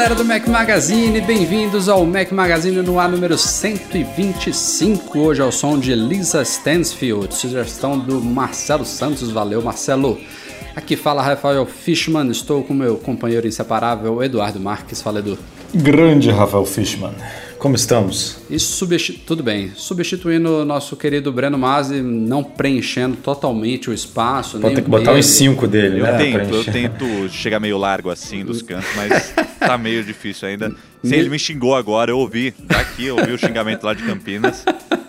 Galera do Mac Magazine, bem-vindos ao Mac Magazine no ar número 125. Hoje é o som de Lisa Stansfield, sugestão do Marcelo Santos. Valeu, Marcelo. Aqui fala Rafael Fishman, estou com meu companheiro inseparável Eduardo Marques. Fala, Edu. Grande Rafael Fishman. Como estamos? Substitu... tudo bem, substituindo o nosso querido Breno Masi, não preenchendo totalmente o espaço. Pode ter que botar uns 5 dele, Eu né? tento, eu tento chegar meio largo assim dos cantos, mas tá meio difícil ainda. Sim, ele me xingou agora, eu ouvi. Daqui, eu ouvi o xingamento lá de Campinas.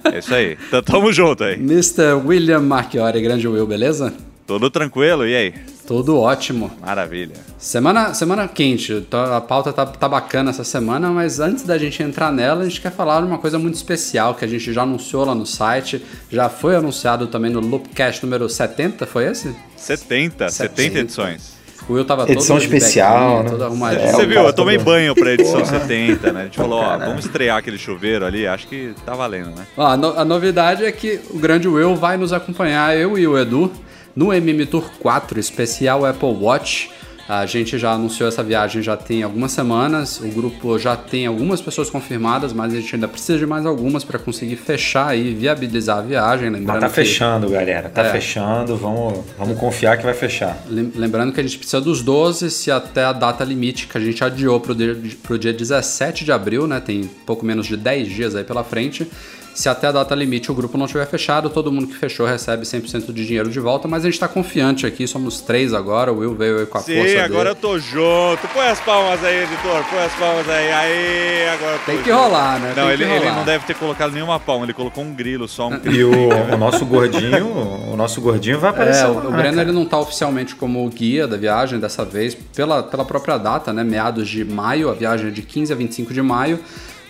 É isso aí. Então tamo junto aí. Mr. William Marchiori, grande Will, beleza? Tudo tranquilo, e aí? Tudo ótimo. Maravilha. Semana, semana quente, tá- a pauta tá, tá bacana essa semana, mas antes da gente entrar nela, a gente quer falar de uma coisa muito especial que a gente já anunciou lá no site, já foi anunciado também no Loopcast número 70, foi esse? 70, 70 edições. O Will tava Edição todo especial, né? todo arrumadinho. É, Você viu? Eu tomei todo- banho pra edição 70, né? A gente falou, ó, vamos estrear aquele chuveiro ali, acho que tá valendo, né? Ó, a, no- a novidade é que o grande Will vai nos acompanhar, eu e o Edu, no MM Tour 4, especial Apple Watch. A gente já anunciou essa viagem já tem algumas semanas, o grupo já tem algumas pessoas confirmadas, mas a gente ainda precisa de mais algumas para conseguir fechar e viabilizar a viagem. Lembrando Mas tá que- fechando, galera. Tá É. fechando. Vamos, vamos confiar que vai fechar. Lem- Lembrando que a gente precisa dos 12, se até a data limite que a gente adiou dia, pro dia 17 de abril, né? Tem pouco menos de 10 dias aí pela frente. Se até a data limite o grupo não estiver fechado, todo mundo que fechou recebe 100% de dinheiro de volta, mas a gente tá confiante aqui, somos três agora, o Will veio aí com a força Sim, dele. agora eu tô junto. Põe as palmas aí, editor. Põe as palmas aí. Aí, agora eu tô Tem que junto. rolar, né? Não, ele, que ele rolar. não deve ter colocado nenhuma palma, ele colocou um grilo, só um E grilo. o, o nosso gordinho, o nosso gordinho vai aparecer É, lá, o, o Breno cara. ele não tá oficialmente como guia da viagem dessa vez, pela, pela própria data, né? Meados de maio, a viagem é de 15 a 25 de maio,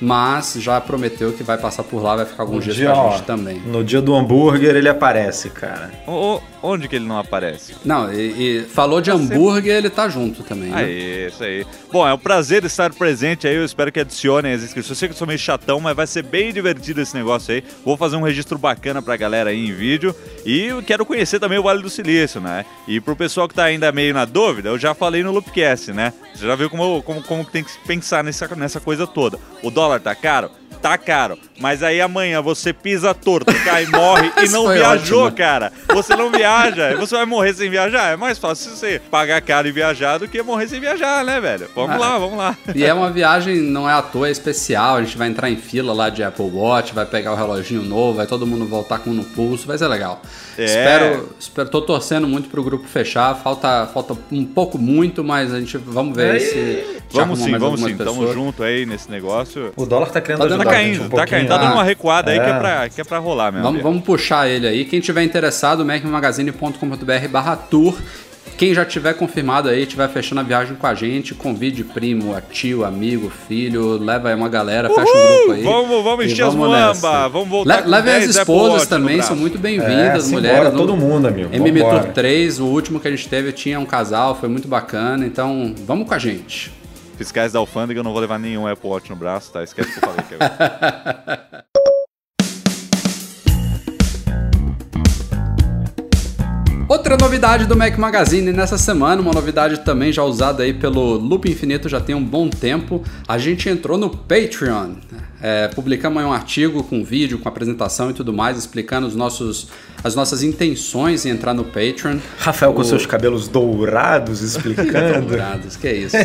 mas já prometeu que vai passar por lá, vai ficar alguns No dias dia, com a ó, gente também. no dia do hambúrguer ele aparece, cara. O- onde que ele não aparece? Não, e, e falou de hambúrguer, ele tá junto também. Né? Aí, isso aí. Bom, é um prazer estar presente aí. Eu espero que adicionem as inscrições. Eu sei que eu sou meio chatão, mas vai ser bem divertido esse negócio aí. Vou fazer um registro bacana pra galera aí em vídeo. E quero conhecer também o Vale do Silício, né? E pro pessoal que tá ainda meio na dúvida, eu já falei no Loopcast, né? Você já viu como, como, como tem que pensar nessa, nessa coisa toda. O dólar tá caro? Tá caro. Mas aí amanhã você pisa torto, cai, morre e não viajou, ótimo. cara. Você não viaja. Você vai morrer sem viajar. É mais fácil você pagar caro e viajar do que morrer sem viajar, né, velho? Vamos Ah, lá, vamos lá. E é uma viagem, não é à toa, é especial. A gente vai entrar em fila lá de Apple Watch, vai pegar o reloginho novo, vai todo mundo voltar com um no pulso, vai ser legal. É. Espero, espero, tô torcendo muito pro grupo fechar. Falta, falta um pouco muito, mas a gente vamos ver se. se Vamos sim, vamos sim. Tamo pessoas. junto aí nesse negócio. O dólar tá querendo Tá Tá caindo, um tá caindo. Tá dando uma recuada aí que é É. pra, que é pra rolar mesmo. Vamos, vamos puxar ele aí. Quem tiver interessado, macmagazine.com.br barra tour. Quem já tiver confirmado aí, tiver fechando a viagem com a gente, convide primo, tio, amigo, filho, leva aí uma galera, fecha um grupo aí. Vamos- vamos encher as nessa. vamos voltar Le com Leve as 10 Apple esposas também, são muito É, bem-vindas, simbora, mulheres. todo mundo, amigo. MM Tour Vambora. 3, o último que a gente teve tinha um casal, foi muito bacana, então vamos com a gente. Fiscais da alfândega, eu não vou levar nenhum Apple Watch no braço, tá? Esquece que eu falei aqui agora. Outra novidade do Mac Magazine nessa semana, uma novidade também já usada aí pelo Loop Infinito já tem um bom tempo. A gente entrou no Patreon. É, publicamos aí um artigo com vídeo, com apresentação e tudo mais, explicando os nossos, as nossas intenções em entrar no Patreon. Rafael com seus cabelos dourados explicando. Dourados, que isso.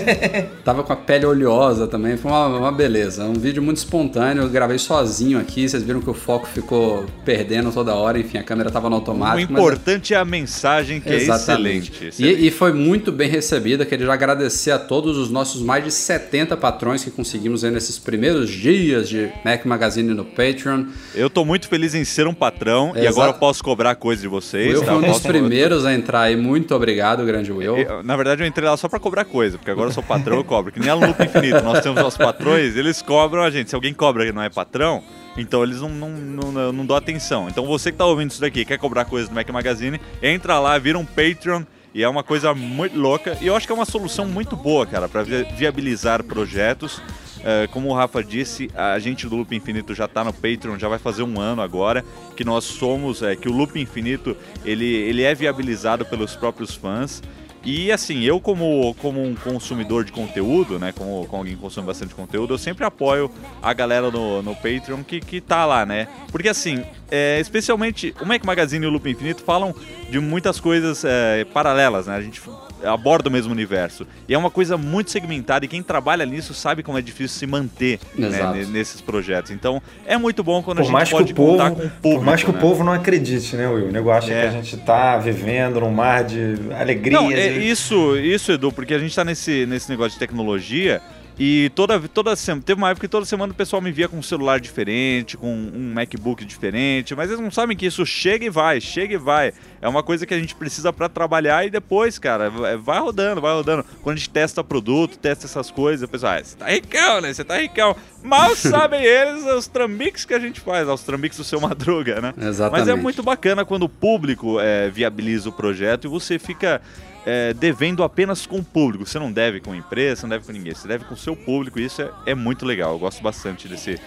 Tava com a pele oleosa também, foi uma, uma beleza. Um vídeo muito espontâneo, eu gravei sozinho aqui, vocês viram que o foco ficou perdendo toda hora, enfim, a câmera tava no O automático. mas- importante é a mensagem que é Exatamente. excelente. E, excelente. e foi muito bem recebida. Queria já agradecer a todos os nossos mais de 70 patrões que conseguimos aí nesses primeiros dias de Mac Magazine no Patreon. Eu tô muito feliz em ser um patrão e Exato. agora eu posso cobrar coisa de vocês. Will tá? foi um dos primeiros a entrar aí. Muito obrigado, grande Will. Eu- na verdade, eu entrei lá só pra cobrar coisa, porque agora eu sou patrão, eu cobro. Que nem a Loop Infinito, nós temos nossos patrões, eles cobram a gente. Se alguém cobra que não é patrão, então eles não, não, não, não, dão atenção. Então você que tá ouvindo isso daqui, quer cobrar coisa do Mac Magazine, entra lá, vira um Patreon. E é uma coisa muito louca. E eu acho que é uma solução muito boa, cara, para viabilizar projetos. É, como o Rafa disse, a gente do Loop Infinito já está no Patreon, já vai fazer um ano agora, que nós somos, é, que o Loop Infinito ele, ele é viabilizado pelos próprios fãs. E assim, eu como, como um consumidor de conteúdo, né, como, como alguém que consome bastante conteúdo, eu sempre apoio a galera no, no Patreon que, que tá lá, né? Porque assim, é, especialmente o Mac Magazine e o Loop Infinito falam de muitas coisas é, paralelas, né? A gente aborda o mesmo universo. E é uma coisa muito segmentada e quem trabalha nisso sabe como é difícil se manter né, nesses projetos. Então, é muito bom quando a Por gente mais, que pode o povo, contar com o público. por mais que né? o povo não acredite, né, Will? O negócio é. É. que a gente tá vivendo num mar de alegrias. Não, é e- isso, isso, Edu, porque a gente tá nesse, nesse negócio de tecnologia e toda, toda semana, teve uma época que toda semana o pessoal me via com um celular diferente, com um MacBook diferente, mas eles não sabem que isso chega e vai, chega e vai. É uma coisa que a gente precisa pra trabalhar e depois, cara, vai- vai rodando, vai rodando. Quando a gente testa produto, testa essas coisas, o pessoal, ah, você tá ricão, né? Você tá ricão. Mal sabem eles os trambiques que a gente faz, os trambiques do seu Madruga, né? Exatamente. Mas é muito bacana quando o público é, viabiliza o projeto e você fica é, devendo apenas com o público. Você não deve com a empresa, não deve com ninguém, você deve com o seu público e isso é, é muito legal. Eu gosto bastante desse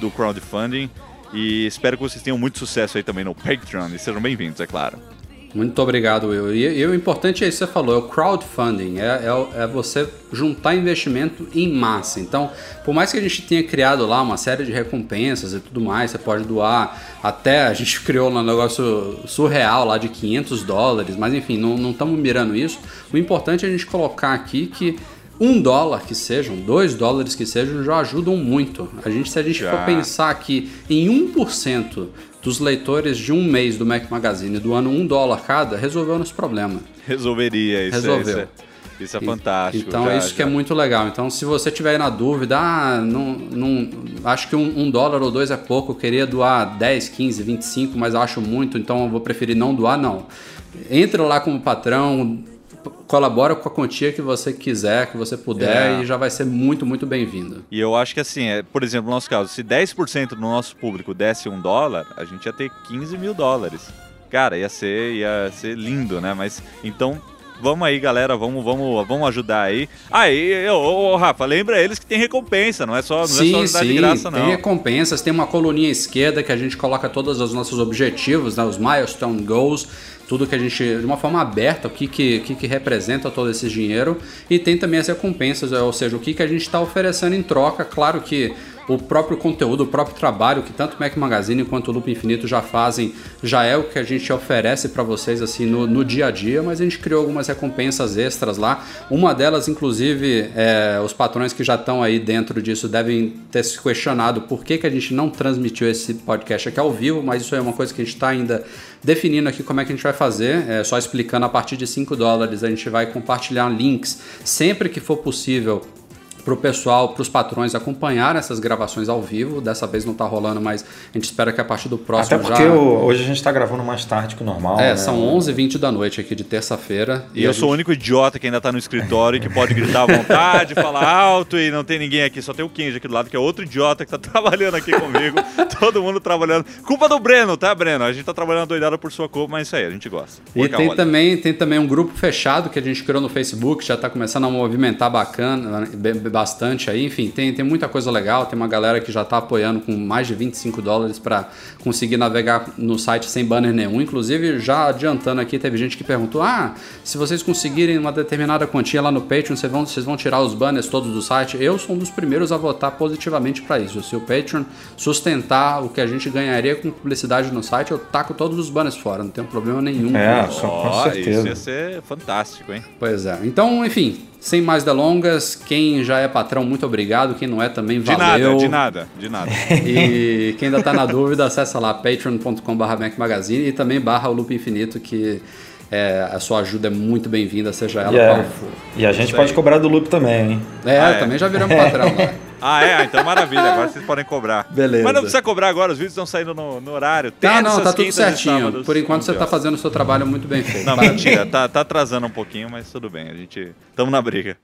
do crowdfunding e espero que vocês tenham muito sucesso aí também no Patreon e sejam bem-vindos, é claro. Muito obrigado, Will. E, e o importante é isso que você falou, é o crowdfunding, é, é, é você juntar investimento em massa. Então, por mais que a gente tenha criado lá uma série de recompensas e tudo mais, você pode doar até, a gente criou um negócio surreal lá de 500 dólares, mas enfim, não estamos mirando isso. O importante é a gente colocar aqui que um dólar que sejam, dois dólares que sejam, já ajudam muito. A gente, se a gente Já. for pensar que em 1% dos leitores de um mês do Mac Magazine do ano um dólar cada, resolveu nosso problema. Resolveria isso. Resolveu. É, isso é, isso é fantástico. Então já, é isso que é já. muito legal. Então se você tiver na dúvida, ah, não, não, acho que um, um dólar ou dois é pouco, eu queria doar 10, 15, 25, mas acho muito, então eu vou preferir não doar, não. Entra lá como patrão, colabora com a quantia que você quiser, que você puder, É. e já vai ser muito, muito bem-vindo. E eu acho que assim, é, por exemplo, no nosso caso, se 10% do nosso público desse um dólar, a gente ia ter 15 mil dólares. Cara, ia ser, ia ser lindo, né? Mas então. Vamos aí, galera, vamos, vamos, vamos ajudar aí. Aí, ô, ô, Rafa, lembra eles que tem recompensa, não é só, não é só Sim, ajudar de sim, graça, tem não. recompensas, tem uma coluninha esquerda que a gente coloca todos os nossos objetivos, né, os milestone goals, tudo que a gente, de uma forma aberta, o que, que, que, que representa todo esse dinheiro, e tem também as recompensas, ou seja, o que, que a gente está oferecendo em troca, claro que o próprio conteúdo, o próprio trabalho que tanto o Mac Magazine quanto o Loop Infinito já fazem, já é o que a gente oferece para vocês assim no, no dia a dia, mas a gente criou algumas recompensas extras lá. Uma delas, inclusive, é, os patrões que já estão aí dentro disso devem ter se questionado por que, que a gente não transmitiu esse podcast aqui ao vivo, mas isso é uma coisa que a gente está ainda definindo aqui como é que a gente vai fazer, é, só explicando a partir de 5 dólares a gente vai compartilhar links sempre que for possível para o pessoal, para os patrões acompanhar essas gravações ao vivo. Dessa vez não está rolando, mas a gente espera que a partir do próximo Até porque já. o- hoje a gente tá gravando mais tarde que o normal. É, né? são 11h20 da noite aqui de terça-feira. E eu a sou o gente- único idiota que ainda tá no escritório e que pode gritar à vontade, falar alto e não tem ninguém aqui. Só tem o Kenji aqui do lado, que é outro idiota que tá trabalhando aqui comigo. Todo mundo trabalhando. Culpa do Breno, tá, Breno? A gente tá trabalhando doidada por sua culpa, mas isso aí, a gente gosta. E tem também, tem também um grupo fechado que a gente criou no Facebook, já está começando a movimentar bacana, be- be- bastante aí. Enfim, tem, tem muita coisa legal. Tem uma galera que já está apoiando com mais de 25 dólares para conseguir navegar no site sem banner nenhum. Inclusive, já adiantando aqui, teve gente que perguntou: ah, se vocês conseguirem uma determinada quantia lá no Patreon, vocês vão, vocês vão tirar os banners todos do site? Eu sou um dos primeiros a votar positivamente para isso. Se o Patreon sustentar o que a gente ganharia com publicidade no site, eu taco todos os banners fora, não tem problema nenhum É, com isso. com certeza. isso ia ser fantástico, hein? Pois é. Então, enfim, sem mais delongas, quem já é patrão, muito obrigado. Quem não é também, De valeu. nada, de nada, de nada. E quem ainda tá na dúvida, acessa lá patreon.com.br Mac Magazine e também barra o Loop Infinito, que é, a sua ajuda é muito bem-vinda, seja ela E, qual for. e a gente Isso pode aí. cobrar do loop também, hein? É, Ah, é. também já viramos patrão lá. Ah, é? Então maravilha, agora vocês podem cobrar. Beleza. Mas não precisa cobrar agora, os vídeos estão saindo no, no horário. Tá, não, tá tudo certinho. Por enquanto você 11 tá horas. fazendo o seu trabalho muito bem feito. Não, Parabéns. mentira, tá, tá atrasando um pouquinho, mas tudo bem, a gente... Tamo na briga.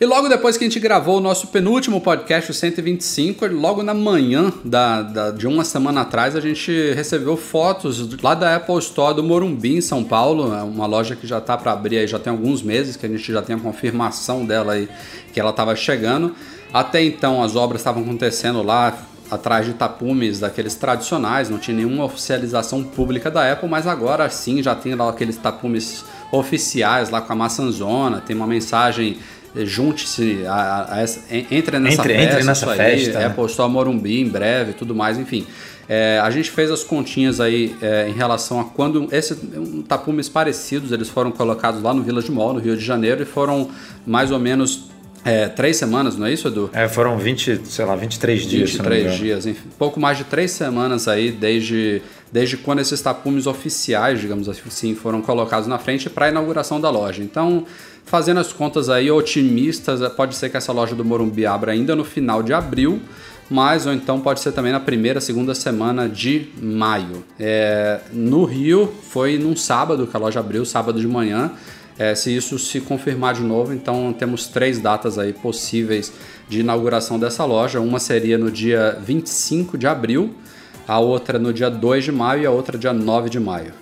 E logo depois que a gente gravou o nosso penúltimo podcast, o 125, logo na manhã da, da- de uma semana atrás, a gente recebeu fotos lá da Apple Store do Morumbi, em São Paulo. É uma loja que já tá para abrir aí, já tem alguns meses, que a gente já tem a confirmação dela aí, que ela estava chegando. Até então, as obras estavam acontecendo lá atrás de tapumes daqueles tradicionais, não tinha nenhuma oficialização pública da Apple, mas agora sim já tem lá aqueles tapumes oficiais lá com a maçãzona, tem uma mensagem junte-se a, a- a essa- entre nessa Entre- festa, entre nessa isso aí, festa, né? Apple Store Morumbi em breve, tudo mais, enfim. É, a gente fez as continhas aí é, em relação a quando esses um, tapumes parecidos eles foram colocados lá no Village Mall, no Rio de Janeiro, e foram mais ou menos é, três semanas, não é isso, Edu? É, foram 20, sei lá, 23 dias, se não me 23 engano. dias, enfim, pouco mais de três semanas aí desde, desde quando esses tapumes oficiais, digamos assim, foram colocados na frente para a inauguração da loja. Então, fazendo as contas aí otimistas, pode ser que essa loja do Morumbi abra ainda no final de abril, mas ou então pode ser também na primeira, segunda semana de maio. É, no Rio foi num sábado que a loja abriu, sábado de manhã. É, se isso se confirmar de novo, então temos três datas aí possíveis de inauguração dessa loja. Uma seria no dia 25 de abril, a outra no dia 2 de maio e a outra dia 9 de maio.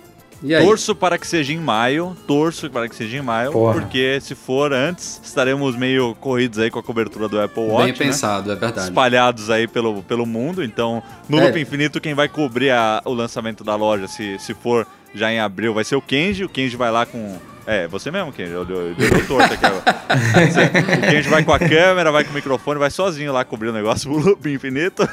E aí? Torço para que seja em maio, torço para que seja em maio, Porra. porque se for antes, estaremos meio corridos aí com a cobertura do Apple Watch, Bem né? pensado, é verdade. espalhados aí pelo, pelo mundo. Então, no É. Loop Infinito, quem vai cobrir a- o lançamento da loja, se, se for já em abril, vai ser o Kenji. O Kenji vai lá com. É, você mesmo, Kenji. Eu, eu, eu dei torto aqui agora. O Kenji vai com a câmera, vai com o microfone, vai sozinho lá cobrir o negócio do Loop Infinito.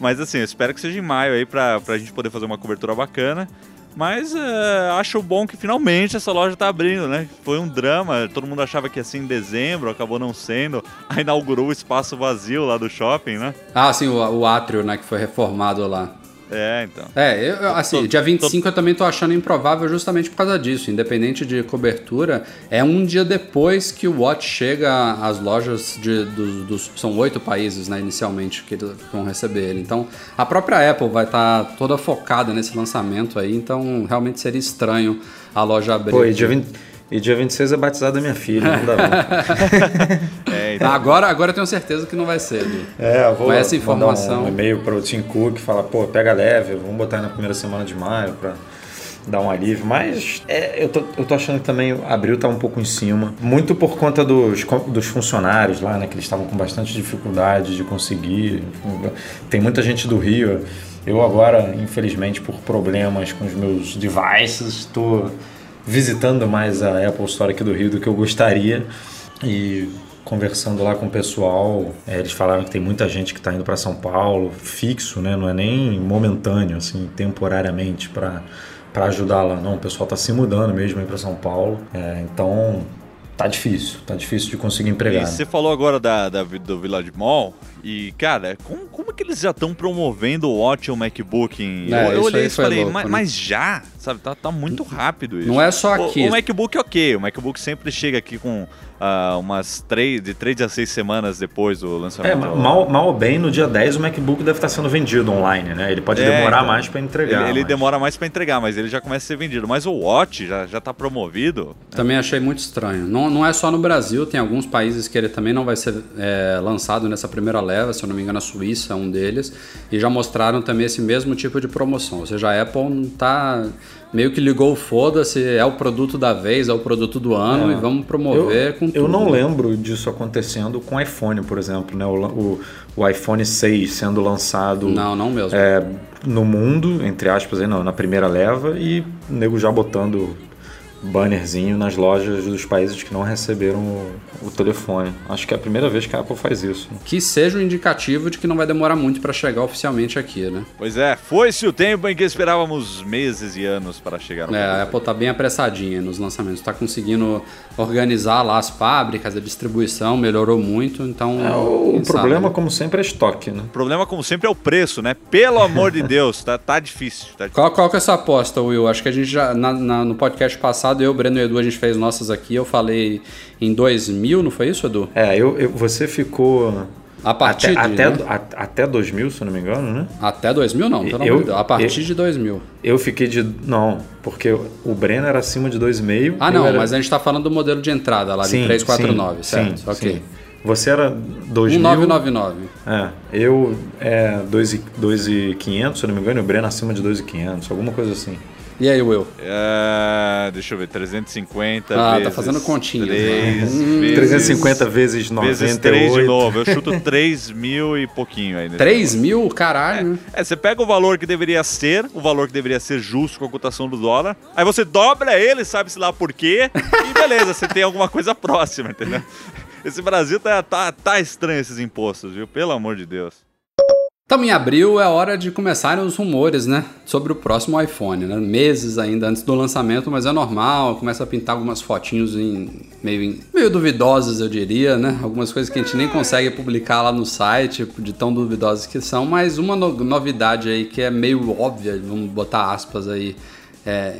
Mas assim, eu espero que seja em maio aí pra, pra gente poder fazer uma cobertura bacana. Mas é, acho bom que finalmente essa loja tá abrindo, né? Foi um drama, todo mundo achava que ia ser em dezembro, acabou não sendo. Aí inaugurou o espaço vazio lá do shopping, né? Ah, sim, o, o átrio, né, que foi reformado lá. É, então. É, eu, assim, Tô- dia 25 eu também tô achando improvável justamente por causa disso. Independente de cobertura, é um dia depois que o Watch chega às lojas de, dos, dos- São oito países, né, inicialmente, que eles vão receber ele. Então, a própria Apple vai estar toda focada nesse lançamento aí, então realmente seria estranho a loja abrir. Pô, e dia, 20, e dia 26 é batizado da minha filha, não dá. É, então. Agora, agora eu tenho certeza que não vai ser, Edu. É, eu vou Com essa mandar informação- um e-mail para o Tim Cook falar, pô, pega leve, vamos botar na primeira semana de maio para dar um alívio. Mas é, eu, tô, eu tô achando que também abril tá um pouco em cima. Muito por conta dos, dos funcionários lá, né? Que eles estavam com bastante dificuldade de conseguir. Tem muita gente do Rio. Eu agora, infelizmente, por problemas com os meus devices, estou visitando mais a Apple Store aqui do Rio do que eu gostaria. E conversando lá com o pessoal, é, eles falaram que tem muita gente que está indo para São Paulo, fixo, né? Não é nem momentâneo, assim, temporariamente para para ajudar lá. Não, o pessoal está se mudando mesmo para São Paulo. É, então tá difícil, tá difícil de conseguir E empregado. você falou agora da, da- do Village Mall. E, cara, como, como é que eles já estão promovendo o Watch o MacBook? Em... É, eu eu olhei e falei, louco, mas, né? mas já? Sabe, tá, tá muito rápido isso. Não é só O- aqui. O, MacBook, ok. O MacBook sempre chega aqui com ah, umas três, de 3 a 6 semanas depois do É, lançamento. ma- mal, mal ou bem, no dia 10 o MacBook deve estar sendo vendido online, né? Ele pode É, demorar então. mais para entregar. Ele, ele mas- demora mais pra entregar, mas ele já começa a ser vendido. Mas o Watch já, já tá promovido. Também achei muito estranho. Não, não é só no Brasil, tem alguns países que ele também não vai ser é, lançado nessa primeira leva, se eu não me engano, a Suíça é um deles, e já mostraram também esse mesmo tipo de promoção. Ou seja, a Apple não tá. Meio que ligou o foda-se, é o produto da vez, é o produto do ano, e vamos promover eu, com tudo. Eu não lembro disso acontecendo com o iPhone, por exemplo, né? O, o, o iPhone 6 sendo lançado Não, não mesmo. é, no mundo, entre aspas, aí, não, na primeira leva, e o nego já botando bannerzinho nas lojas dos países que não receberam o, o telefone. Acho que é a primeira vez que a Apple faz isso. né? Que seja um indicativo de que não vai demorar muito para chegar oficialmente aqui, né? Pois é, foi-se o tempo em que esperávamos meses e anos para chegar no É, a. Apple tá bem apressadinha nos lançamentos, tá conseguindo organizar lá as fábricas, a distribuição melhorou muito, então. É, o quem problema, sabe? como sempre, é estoque, né? O problema, como sempre, é o preço, né? Pelo amor de Deus, tá, tá difícil. Tá difícil. Qual, qual que é essa aposta, Will? Acho que a gente já, na- na- no podcast passado, eu, Breno e Edu, a gente fez nossas aqui, eu falei em 2000, não foi isso, Edu? É, eu, eu- você ficou A partir até, de, até, né? a- até 2000, se eu não me engano, né? Até 2000 não, pelo Eu- amor de Deus. A partir eu- de 2000. Eu fiquei de. Não, porque o Breno era acima de 2,5. Ah, não, era- mas a gente tá falando do modelo de entrada lá, de Sim, 349, sim, certo? sim, ok. sim. Você era 2000. 1999. É, eu é 2,500, se eu não me engano, e o Breno acima de 2,500, alguma coisa assim. E aí, Will? É, deixa eu ver, 350 Ah, tá vezes fazendo continhas, né? 3 Hum. vezes, 350 vezes 98. vezes 3 de novo. Eu chuto 3 mil e pouquinho aí. nesse 3 negócio. mil? Caralho. É, você pega o valor que deveria ser, o valor que deveria ser justo com a cotação do dólar, aí você dobra ele, sabe-se lá por quê, e beleza, você tem alguma coisa próxima, entendeu? Esse Brasil tá, tá, tá estranho esses impostos, viu? Pelo amor de Deus. Estamos em abril, é hora de começarem os rumores, né? Sobre o próximo iPhone, né? Meses ainda antes do lançamento, mas é normal, começa a pintar algumas fotinhos em, meio, em- meio duvidosas, eu diria, né? Algumas coisas que a gente nem consegue publicar lá no site, de tão duvidosas que são, mas uma no- novidade aí que é meio óbvia, vamos botar aspas aí, é,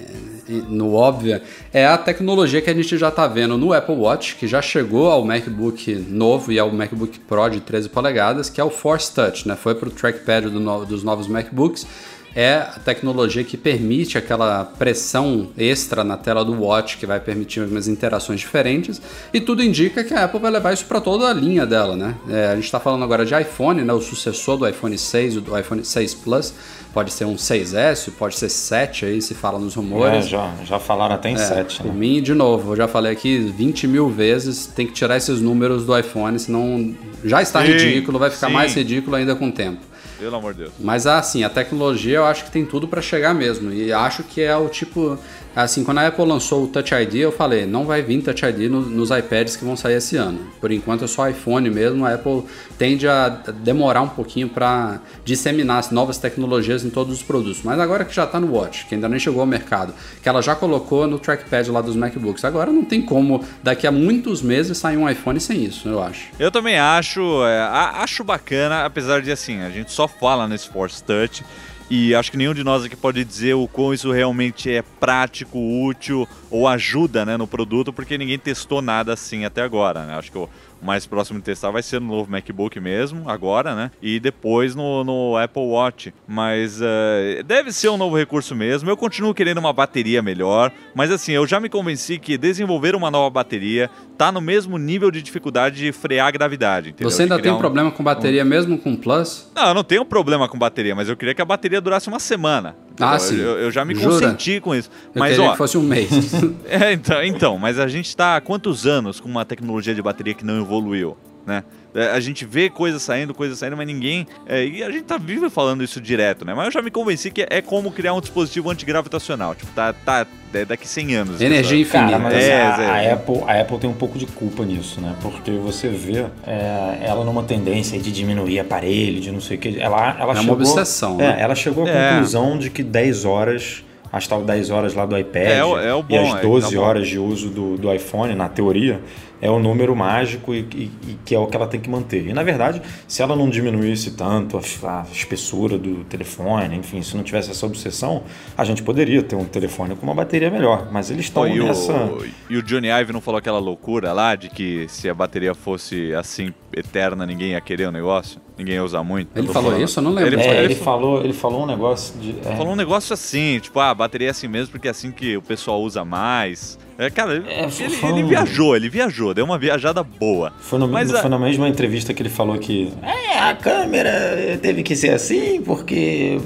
no óbvio, é a tecnologia que a gente já está vendo no Apple Watch, que já chegou ao MacBook novo e ao MacBook Pro de 13 polegadas, que é o Force Touch, né? Foi para o trackpad do no- dos novos MacBooks. É a tecnologia que permite aquela pressão extra na tela do Watch, que vai permitir umas interações diferentes, e tudo indica que a Apple vai levar isso para toda a linha dela, né? É, a gente está falando agora de iPhone, né? O sucessor do iPhone 6 e do iPhone 6 Plus, pode ser um 6S, pode ser 7 aí, se fala nos É, rumores. já, já falaram até em 7, Por né? mim, de novo, eu já falei aqui 20 mil vezes, tem que tirar esses números do iPhone, senão já está Sim, ridículo, vai ficar sim. mais ridículo ainda com o tempo. Pelo amor de Deus. Mas assim, a tecnologia eu acho que tem tudo para chegar mesmo. E acho que é o tipo. Assim, quando a Apple lançou o Touch ID, eu falei, não vai vir Touch ID no- nos iPads que vão sair esse ano. Por enquanto é só iPhone mesmo. A Apple tende a demorar um pouquinho para disseminar as novas tecnologias em todos os produtos. Mas agora que já está no Watch, que ainda nem chegou ao mercado, que ela já colocou no trackpad lá dos MacBooks, agora não tem como daqui a muitos meses sair um iPhone sem isso, eu acho. Eu também acho, é, acho bacana, apesar de assim, a gente só fala nesse Force Touch e acho que nenhum de nós aqui pode dizer o quão isso realmente é prático, útil ou ajuda né, no produto, porque ninguém testou nada assim até agora. Né? Acho que o o mais próximo de testar vai ser no novo MacBook mesmo, agora, né? E depois no, no Apple Watch. Mas eh, deve ser um novo recurso mesmo. Eu continuo querendo uma bateria melhor, mas assim, eu já me convenci que desenvolver uma nova bateria tá no mesmo nível de dificuldade de frear a gravidade. Entendeu? Você ainda tem um problema com bateria mesmo com Plus? Não, eu não tenho problema com bateria, mas eu queria que a bateria durasse uma semana. Ah, entendeu? sim. Eu, eu já me Jura? consenti com isso. Eu mas queria ó, que fosse um mês. é, então, então, mas a gente está há quantos anos com uma tecnologia de bateria que não evoluiu, né? É, A gente vê coisas saindo, coisas saindo, mas ninguém. é, e a gente tá vivo falando isso direto, né? Mas eu já me convenci que é como criar um dispositivo antigravitacional. Tipo, tá, tá é daqui 100 anos. Energia infinita. Cara, mas É, assim, a, Zé. a Apple, a Apple tem um pouco de culpa nisso, né? Porque você vê é, ela numa tendência de diminuir aparelho, de não sei o que. Ela, ela É uma chegou, obsessão, É, né? ela chegou à É. conclusão de que 10 horas, as tal 10 horas lá do iPad É, é o e bom, as é, 12 tá bom. horas de uso do, do iPhone, na teoria, é o número mágico e, e- e que é o que ela tem que manter. E na verdade, se ela não diminuísse tanto a, a espessura do telefone, enfim, se não tivesse essa obsessão, a gente poderia ter um telefone com uma bateria melhor. Mas eles estão e, nessa. o, e o Johnny Ive não falou aquela loucura lá de que se a bateria fosse assim eterna, ninguém ia querer o negócio? Ninguém ia usar muito? Ele falou falando. isso? Eu não lembro. Ele É, falou- ele, ele falou, ele falou um negócio de. é, Falou um negócio assim, tipo, ah, a bateria é assim mesmo porque é assim que o pessoal usa mais. É, cara, ele, É, ele- ele viajou, ele viajou, deu uma viajada boa. Foi, no, Mas no- a- foi na mesma entrevista que ele falou que é, a câmera teve que ser assim porque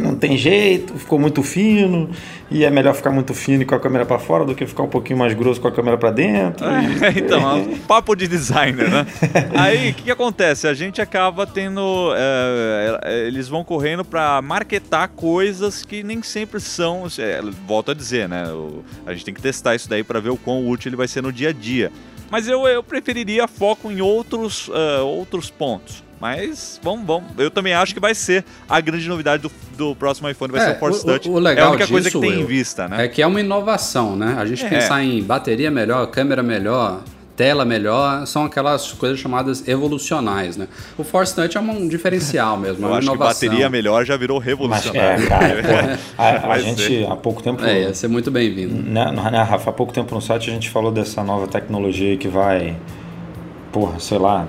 não tem jeito, ficou muito fino e é melhor ficar muito fino e com a câmera para fora do que ficar um pouquinho mais grosso com a câmera para dentro. É, então, é um papo de designer, né? Aí, o que, que acontece? A gente acaba tendo. é, é, eles vão correndo pra marketar coisas que nem sempre são. é, volto a dizer, né? a gente tem que testar isso daí pra ver o quão útil ele vai ser no dia a dia. Mas eu, eu preferiria foco em outros, é, outros pontos. Mas vamos, vamos. Eu também acho que vai ser a grande novidade do, do próximo iPhone, vai É, ser o Force o- Touch. o legal é a única coisa que disso, tem em Will, vista, né? É que é uma inovação, né? A gente É. pensar em bateria melhor, câmera melhor, tela melhor, são aquelas coisas chamadas evolucionais, né? O Force Touch é um diferencial mesmo, é Eu uma acho que inovação. bateria melhor já virou Mas revolucionário. é, cara, pô, a, a Vai gente ser. há pouco tempo. É, ia ser muito bem-vindo. Né, né, Rafa, há pouco tempo no site a gente falou dessa nova tecnologia aí que vai, porra, sei lá,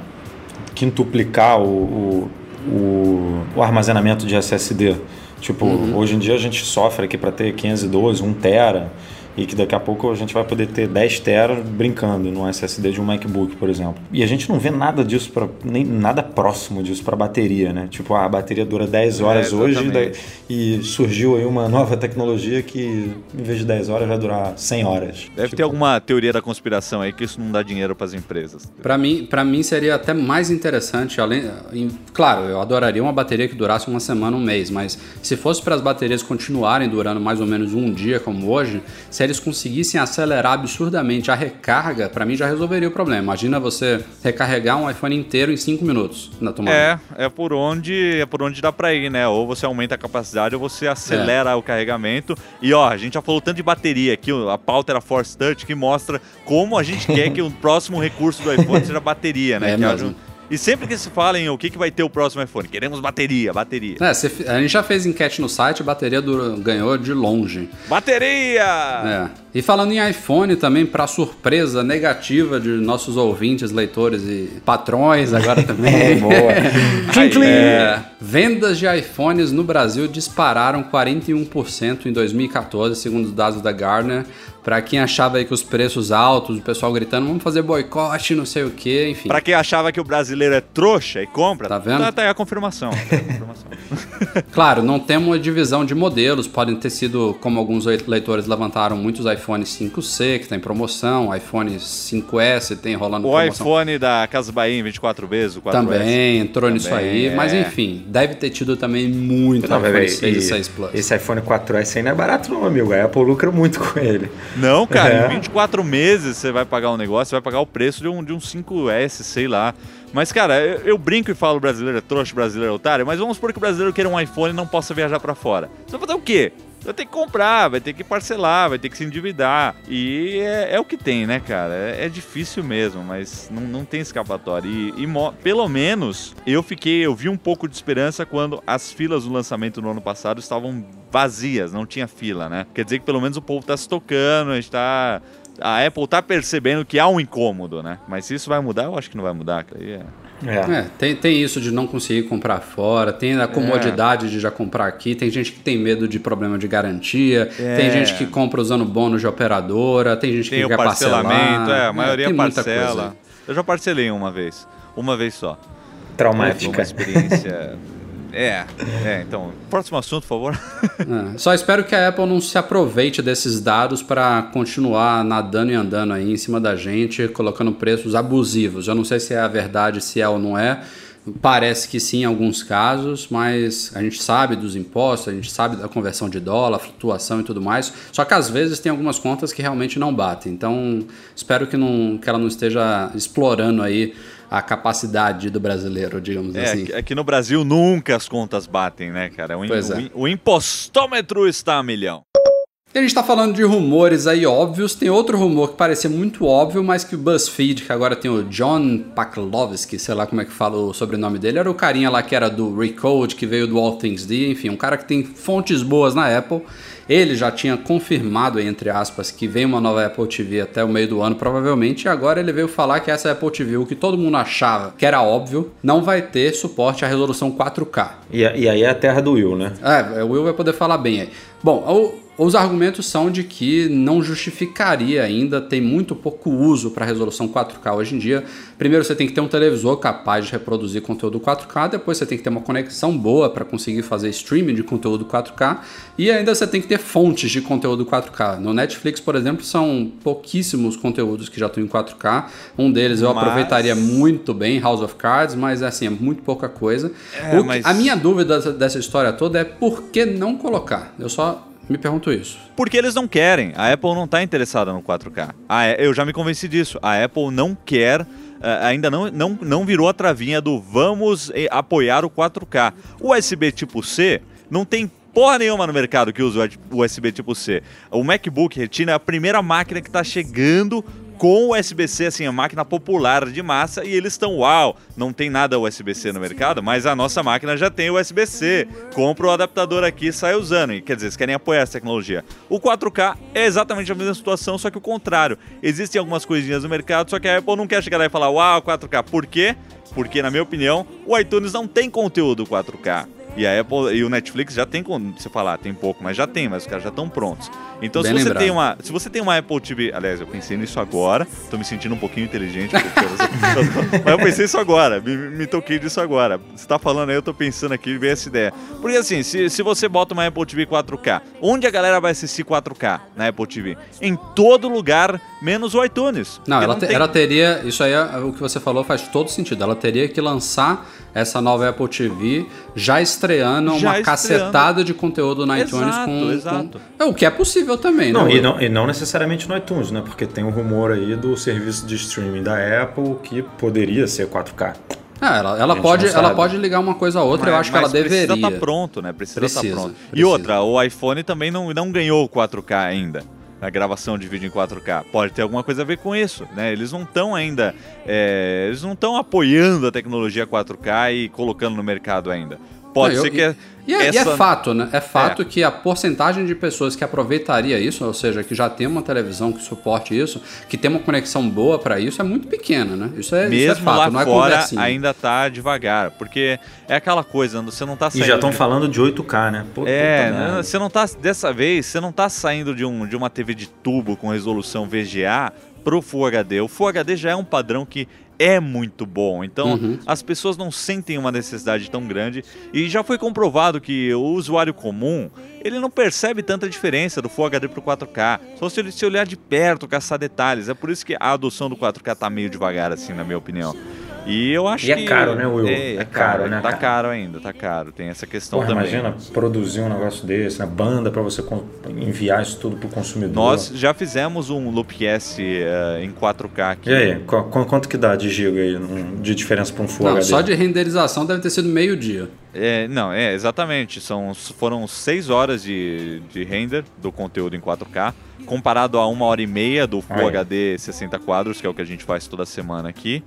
quintuplicar o, o, o, armazenamento de SSD. Tipo, hoje em dia a gente sofre aqui para ter 512, 1 tera e que daqui a pouco a gente vai poder ter 10 tera brincando no SSD de um MacBook, por exemplo. E a gente não vê nada disso para nem nada próximo disso para bateria, né? Tipo, ah, a bateria dura 10 horas É, hoje daí- e surgiu aí uma nova tecnologia que em vez de 10 horas vai durar 100 horas. Deve Tipo, ter alguma teoria da conspiração aí que isso não dá dinheiro para as empresas. Pra mim, pra mim seria até mais interessante, além, em- claro, eu adoraria uma bateria que durasse uma semana, um mês, mas se fosse para as baterias continuarem durando mais ou menos um dia como hoje, se eles conseguissem acelerar absurdamente a recarga, pra mim já resolveria o problema. Imagina você recarregar um iPhone inteiro em 5 minutos na tomada. É, é por onde é por onde dá pra ir, né? Ou você aumenta a capacidade ou você acelera o carregamento. E ó, a gente já falou tanto de bateria aqui, a pauta era Force Touch que mostra como a gente quer que o próximo recurso do iPhone seja bateria, né? É E sempre que se fala em o que, que vai ter o próximo iPhone, queremos bateria, bateria. É, a gente já fez enquete no site, bateria dura- ganhou de longe. Bateria! É. E falando em iPhone também, para surpresa negativa de nossos ouvintes, leitores e patrões agora também. Boa. É, vendas de iPhones no Brasil dispararam 41% em 2014, segundo os dados da Gartner. Para quem achava aí que os preços altos, o pessoal gritando, vamos fazer boicote, não sei o que, enfim. Pra quem achava que o brasileiro é trouxa e compra, Tá vendo? Tá, tá aí a confirmação. tá aí a confirmação. Claro, não temos uma divisão de modelos, podem ter sido, como alguns leitores levantaram, muitos iPhones 5C, que está em promoção, iPhone 5S tem rolando o promoção. iPhone da Casa Bahia em 24 vezes, o 4S. Também entrou nisso Também, aí, é. mas enfim, deve ter tido também muito Não, iPhone velho, 6 e e 6 Plus. Esse iPhone 4S aí não é barato não, amigo. A Apple lucra muito com ele. Não, cara, É. em 24 meses você vai pagar um negócio, você vai pagar o preço de um, de um 5S, sei lá. Mas, cara, eu, eu brinco e falo brasileiro é trouxa, brasileiro é otário, mas vamos supor que o brasileiro queira um iPhone e não possa viajar pra fora. Você vai fazer o quê? Vai ter que comprar, vai ter que parcelar, vai ter que se endividar. E é, é o que tem, né, cara? É, é difícil mesmo, mas não, não tem escapatória. E, e pelo menos eu fiquei, eu vi um pouco de esperança quando as filas do lançamento no ano passado estavam vazias, não tinha fila, né? Quer dizer que pelo menos o povo tá se tocando, a gente tá. A Apple tá percebendo que há um incômodo, né? Mas se isso vai mudar, eu acho que não vai mudar. E é- É. É, tem, tem isso de não conseguir comprar fora, tem a comodidade de já comprar aqui, tem gente que tem medo de problema de garantia, É. tem gente que compra usando bônus de operadora, tem gente Tem que o quer parcelamento, parcelar. é, a maioria tem muita coisa parcela. aí. Eu já parcelei uma vez. Uma vez só. Traumática. uma experiência. é, é, então. Próximo assunto, por favor. É, Só espero que a Apple não se aproveite desses dados para continuar nadando e andando aí em cima da gente, colocando preços abusivos. Eu não sei se é a verdade, se é ou não é. Parece que sim em alguns casos, mas a gente sabe dos impostos, a gente sabe da conversão de dólar, flutuação e tudo mais. Só que às vezes tem algumas contas que realmente não batem. Então espero que, não, que ela não esteja explorando aí a capacidade do brasileiro, digamos É, assim. aqui- aqui no Brasil nunca as contas batem, né, cara? O, Pois é. o o impostômetro está a milhão. E a gente tá falando de rumores aí óbvios. Tem outro rumor que parecia muito óbvio, mas que o BuzzFeed, que agora tem o John Paklovsky, sei lá como é que fala o sobrenome dele, era o carinha lá que era do Recode, que veio do All Things D, enfim, um cara que tem fontes boas na Apple. Ele já tinha confirmado, entre aspas, que vem uma nova Apple TV até o meio do ano, provavelmente, e agora ele veio falar que essa Apple TV, o que todo mundo achava que era óbvio, não vai ter suporte à resolução 4K. E, e aí é a terra do Will, né? É, o Will vai poder falar bem aí. Bom, o- os argumentos são de que não justificaria ainda, tem muito pouco uso para resolução 4K hoje em dia. Primeiro você tem que ter um televisor capaz de reproduzir conteúdo 4K, depois você tem que ter uma conexão boa para conseguir fazer streaming de conteúdo 4K e ainda você tem que ter fontes de conteúdo 4K. No Netflix, por exemplo, são pouquíssimos conteúdos que já estão em 4K. Um deles eu Mas- aproveitaria muito bem, House of Cards, mas assim, é muito pouca coisa. É, que- mas- A minha dúvida dessa história toda é por que não colocar? Eu só me pergunto isso. Porque eles não querem. A Apple não está interessada no 4K. Ah, é, eu já me convenci disso. A Apple não quer. eh, ainda não, não, não virou a travinha do vamos eh, apoiar o 4K. O USB tipo C não tem porra nenhuma no mercado que usa o USB tipo C. O MacBook Retina é a primeira máquina que está chegando com o USB-C, assim, a máquina popular de massa, e eles estão, uau, não tem nada USB-C no mercado, mas a nossa máquina já tem USB-C. Compra o adaptador aqui e sai usando. E, quer dizer, eles querem apoiar essa tecnologia. O 4K é exatamente a mesma situação, só que o contrário. Existem algumas coisinhas no mercado, só que a Apple não quer chegar lá e falar, uau, 4K. Por quê? porque, na minha opinião, o iTunes não tem conteúdo 4K. E a Apple e o Netflix já tem, você falar, tem pouco, mas já tem, mas os caras já estão prontos. Então, Bem se você, lembrado. tem uma, se você tem uma Apple TV, aliás, eu pensei nisso agora, tô me sentindo um pouquinho inteligente, porque mas eu pensei isso agora, me, me toquei disso agora. Você tá falando aí, eu tô pensando aqui, veio essa ideia. Porque assim, se, se você bota uma Apple TV 4K, onde a galera vai assistir 4K na Apple TV? Em todo lugar, menos o iTunes. Não, ela, te- tem- ela teria. Isso aí, é- o que você falou faz todo sentido. Ela teria que lançar essa nova Apple TV já estreando Já uma estreando. cacetada de conteúdo na iTunes Exato, com, exato. com- É, O que é possível também, Não, né? e não, e não necessariamente no iTunes, né? Porque tem um rumor aí do serviço de streaming da Apple que poderia ser 4K. É, ela, ela pode, ela pode ligar uma coisa a outra, eu Mas- acho que ela Precisa deveria. estar pronto, né? Precisa estar Precisa, pronto. E precisa. outra, o iPhone também não, não ganhou o 4K ainda. A gravação de vídeo em 4K. Pode ter alguma coisa a ver com isso, né? Eles não estão ainda. é, eles não estão apoiando a tecnologia 4K e colocando no mercado ainda. Pode Não, ser eu- que é, E é, e é essa- fato, né? É fato que a porcentagem de pessoas que aproveitaria isso, ou seja, que já tem uma televisão que suporte isso, que tem uma conexão boa para isso, é muito pequena, né? Isso é, isso é mesmo fato, lá não é fora ainda tá devagar. Porque é aquela coisa, você não tá E saindo. já estão de- falando de 8K, né? Pô, É, né, você não tá. Dessa vez, você não tá saindo de, um, de uma TV de tubo com resolução VGA pro Full HD. O Full HD já é um padrão que é muito bom. Então, Uhum. as pessoas não sentem uma necessidade tão grande. E já foi comprovado que o usuário comum. Ele não percebe tanta diferença do Full HD pro 4K. Só se ele se olhar de perto, caçar detalhes. É por isso que a adoção do 4K tá meio devagar, assim, na minha opinião. E eu acho E é que. caro, né, Will? É, É é caro, caro, né, Tá cara? caro ainda, tá caro. Tem essa questão Porra, também. imagina produzir um negócio desse, né? Banda pra você enviar isso tudo pro consumidor. Nós já fizemos um Loopcast eh, em 4K aqui. E aí, qu- qu- quanto que dá de giga aí num- de diferença pra um Full Não, HD? só de renderização deve ter sido meio dia. É, não, é, exatamente. São, foram 6 horas de, de render do conteúdo em 4K, comparado a uma hora e meia do Full Aí. HD 60 quadros, que é o que a gente faz toda semana aqui.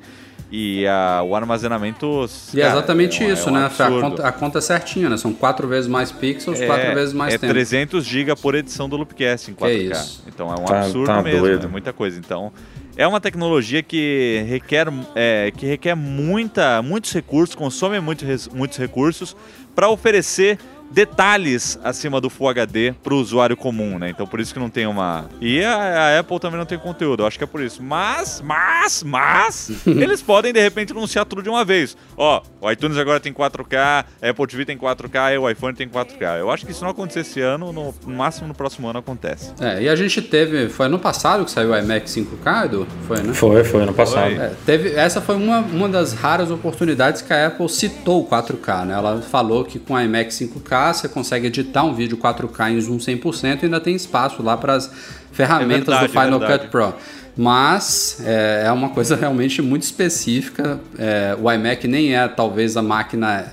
E a- o armazenamento. E é cara, exatamente é isso, é um né? A conta, a conta é certinha, né? São quatro vezes mais pixels, quatro vezes mais é tempo. 300 GB por edição do Loopcast em 4K. isso. Então é um Tá- absurdo tá mesmo, doido. é muita coisa. Então é uma tecnologia que requer, é, que requer muita, muitos recursos, consome muito, res- muitos recursos para oferecer detalhes acima do Full HD para o usuário comum, né? Então por isso que não tem uma. E a, a Apple também não tem conteúdo, eu acho que é por isso. Mas, mas, mas, eles podem de repente anunciar tudo de uma vez. Ó, o iTunes agora tem 4K, a Apple TV tem 4K e o iPhone tem 4K. Eu acho que se não acontecer esse ano, no, no máximo no próximo ano acontece. É, e a gente teve. Foi ano passado que saiu o iMac 5K, Edu? Foi, né? Foi, foi ano passado. Foi. É, teve, essa foi uma, uma das raras oportunidades que a Apple citou o 4K, né? Ela falou que com a iMac 5K você consegue editar um vídeo 4K em zoom 100% e ainda tem espaço lá para as ferramentas É verdade, do Final é. Cut Pro. Mas é, é uma coisa realmente muito específica. É, o iMac nem é talvez a máquina.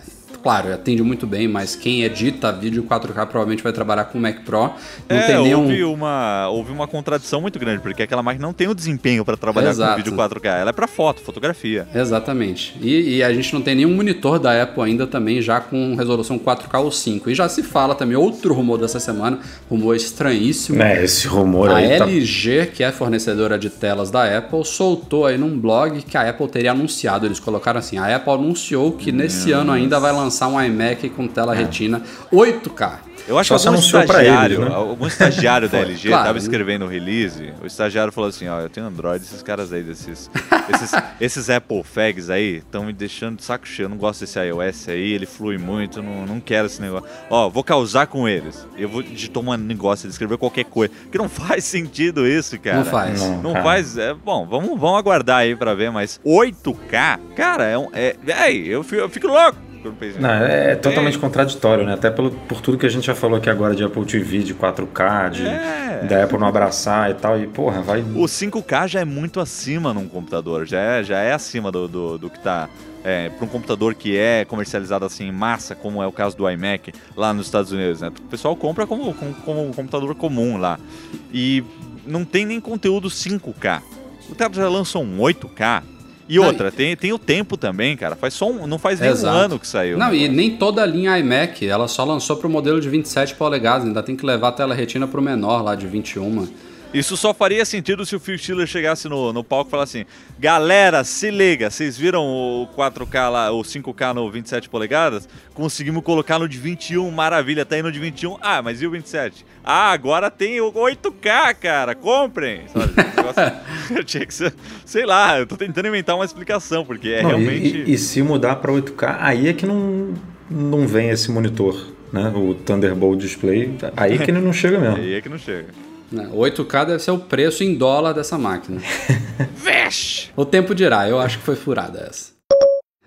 Claro, atende muito bem, mas quem edita vídeo 4K provavelmente vai trabalhar com o Mac Pro. Não é, tem nenhum. houve, uma, houve uma contradição muito grande, porque aquela máquina não tem o desempenho para trabalhar Exato. com vídeo 4K. Ela é para foto, fotografia. Exatamente. E, e a gente não tem nenhum monitor da Apple ainda também já com resolução 4K ou 5. E já se fala também, outro rumor dessa semana, rumor estranhíssimo. Né, esse rumor A aí tá... LG, que é fornecedora de telas da Apple, soltou aí num blog que a Apple teria anunciado. Eles colocaram assim: a Apple anunciou que nesse ano ainda vai lançar um iMac com tela retina 8K. Eu acho Só que algum estagiário, eles, né? algum estagiário da LG Claro, tava né? escrevendo o release, o estagiário falou assim, ó, eu tenho Android, esses caras aí, desses, esses, esses Apple Fags aí, estão me deixando de saco cheio, eu não gosto desse iOS aí, ele flui muito, não, não quero esse negócio. Ó, vou causar com eles, eu vou digitar um negócio, ele escrever qualquer coisa, que não faz sentido isso, cara. Não faz. Não. Não faz, é, bom, vamos, vamos aguardar aí pra ver, mas 8K, cara, é um, é, véi, eu fico, eu fico louco. Não, nisso. é totalmente contraditório, né? Até pelo, por tudo que a gente já falou aqui agora de Apple TV, de 4K, de, É. da Apple não abraçar e tal. E, porra, vai. O 5K já é muito acima num computador, já é, já é acima do, do, do que tá. É, para um computador que é comercializado assim em massa, como é o caso do iMac lá nos Estados Unidos, né? O pessoal compra como, como, como um computador comum lá. E não tem nem conteúdo 5K. O cara já lançou um 8K. E Não, outra, tem, tem o tempo também, cara. Faz só um, não faz nem Exato. um ano que saiu. Não, né? e nem toda a linha iMac, ela só lançou para o modelo de 27 polegadas, ainda tem que levar a tela retina para o menor lá de 21. Isso só faria sentido se o Phil Schiller chegasse no, no palco e falasse assim: Galera, se liga, vocês viram o 4K lá, o 5K no 27 polegadas? Conseguimos colocar no de 21, maravilha, tá indo de 21. Ah, mas e o 27? Ah, agora tem o 8K, cara, comprem! Sabe? negócio- Tinha que ser, sei lá, eu tô tentando inventar uma explicação, porque é Não, realmente. e, e se mudar para 8K, aí é que não, não vem esse monitor, né? O Thunderbolt Display, aí que ele não chega mesmo. Aí é que não chega. Né, 8K deve ser o preço em dólar dessa máquina. Vesh! O tempo dirá, eu acho que foi furada essa.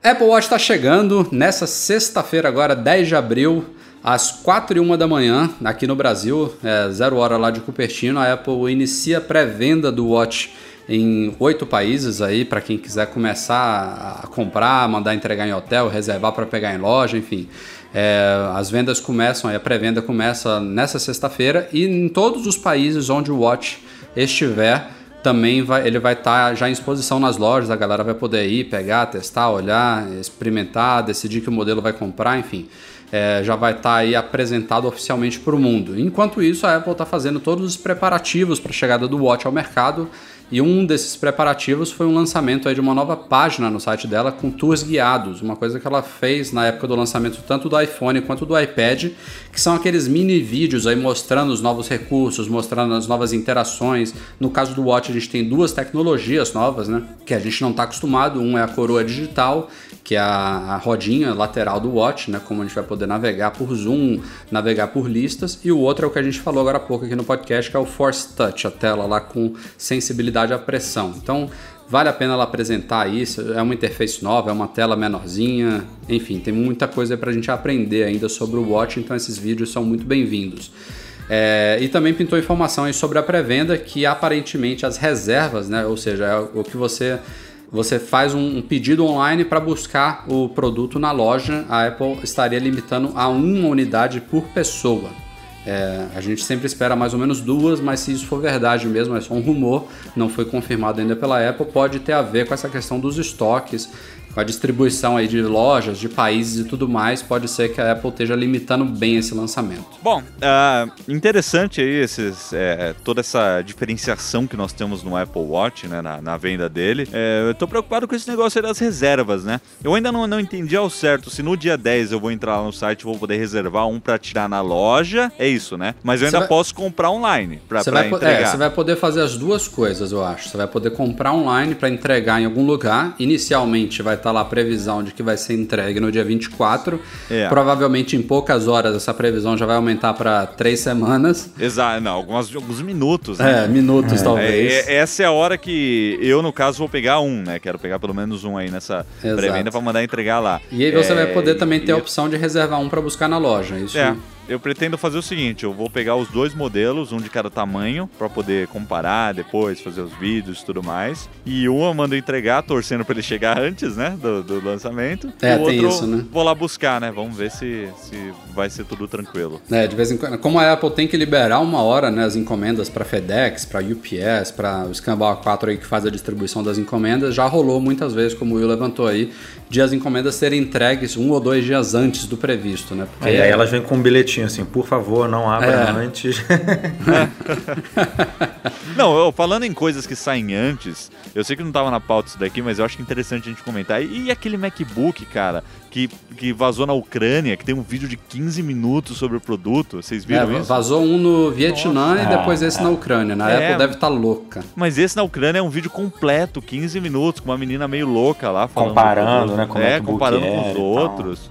Apple Watch está chegando nessa sexta-feira, agora 10 de abril, às 4 e 1 da manhã, aqui no Brasil, é zero hora lá de Cupertino. A Apple inicia a pré-venda do Watch em oito países aí, para quem quiser começar a comprar, mandar entregar em hotel, reservar para pegar em loja, enfim. É, as vendas começam, a pré-venda começa nessa sexta-feira e em todos os países onde o Watch estiver, também vai, ele vai estar já em exposição nas lojas, a galera vai poder ir, pegar, testar, olhar, experimentar, decidir que modelo vai comprar, enfim. É, já vai estar aí apresentado oficialmente para o mundo. Enquanto isso, a Apple está fazendo todos os preparativos para a chegada do Watch ao mercado e um desses preparativos foi um lançamento de uma nova página no site dela com tours guiados, uma coisa que ela fez na época do lançamento tanto do iPhone quanto do iPad, que são aqueles mini vídeos aí mostrando os novos recursos, mostrando as novas interações. No caso do Watch, a gente tem duas tecnologias novas, né? Que a gente não está acostumado. Um é a coroa digital, que é a, a rodinha lateral do Watch, né? Como a gente vai poder navegar por zoom, navegar por listas. E o outro é o que a gente falou agora há pouco aqui no podcast, que é o Force Touch, a tela lá com sensibilidade à pressão. Então, vale a pena ela apresentar isso. É uma interface nova, é uma tela menorzinha. Enfim, tem muita coisa para a gente aprender ainda sobre o Watch, então esses vídeos são muito bem-vindos. É, e também pintou informação sobre a pré-venda que aparentemente as reservas, né, ou seja, é o que você você faz um, um pedido online para buscar o produto na loja, a Apple estaria limitando a uma unidade por pessoa. É, a gente sempre espera mais ou menos duas, mas se isso for verdade mesmo, é só um rumor, não foi confirmado ainda pela Apple, pode ter a ver com essa questão dos estoques, com a distribuição aí de lojas, de países e tudo mais, pode ser que a Apple esteja limitando bem esse lançamento. Bom, ah, interessante aí esses, é, toda essa diferenciação que nós temos no Apple Watch, né, na, na venda dele. É, eu tô preocupado com esse negócio aí das reservas, né? Eu ainda não, não entendi ao certo se no dia 10 eu vou entrar lá no site e vou poder reservar um pra tirar na loja, é isso, né? Mas eu ainda vai- posso comprar online vai, po- entregar. é, você vai poder fazer as duas coisas, eu acho. Você vai poder comprar online para entregar em algum lugar. Inicialmente vai estar lá a previsão de que vai ser entregue no dia 24. É. Provavelmente em poucas horas essa previsão já vai aumentar para três semanas. Exato, não, algumas, alguns minutos, né? É, minutos É, talvez. é- essa é a hora que eu, no caso, vou pegar um, né? Quero pegar pelo menos um aí nessa pré-venda pra mandar entregar lá. E aí você É, vai poder também ter a opção de reservar um para buscar na loja. Isso É, eu pretendo fazer o seguinte, eu vou pegar os dois modelos, um de cada tamanho, pra poder comparar depois, fazer os vídeos e tudo mais. E um eu mando entregar, torcendo pra ele chegar antes, né, do, do lançamento. É, o tem outro isso, né? vou lá buscar, né, vamos ver se, se vai ser tudo tranquilo. É, de vez em quando, como a Apple tem que liberar uma hora né, as encomendas para FedEx, para UPS, para o Escambau A4 aí que faz a distribuição das encomendas, já rolou muitas vezes, como o Will levantou aí, de as encomendas serem entregues um ou dois dias antes do previsto, né? Porque Aí, aí elas vêm com um bilhetinho assim, por favor, não abra É. antes. Não, eu- falando em coisas que saem antes, eu sei que não tava na pauta isso daqui, mas eu acho interessante a gente comentar. E aquele MacBook, cara, que, que vazou na Ucrânia, que tem um vídeo de 15 minutos sobre o produto, vocês é, viram isso? vazou um no Vietnã Nossa. e depois esse na Ucrânia. Na É. Apple deve estar louca. Mas esse na Ucrânia é um vídeo completo, 15 minutos, com uma menina meio louca lá falando. Comparando, né, como É, MacBook comparando era com os tal. outros.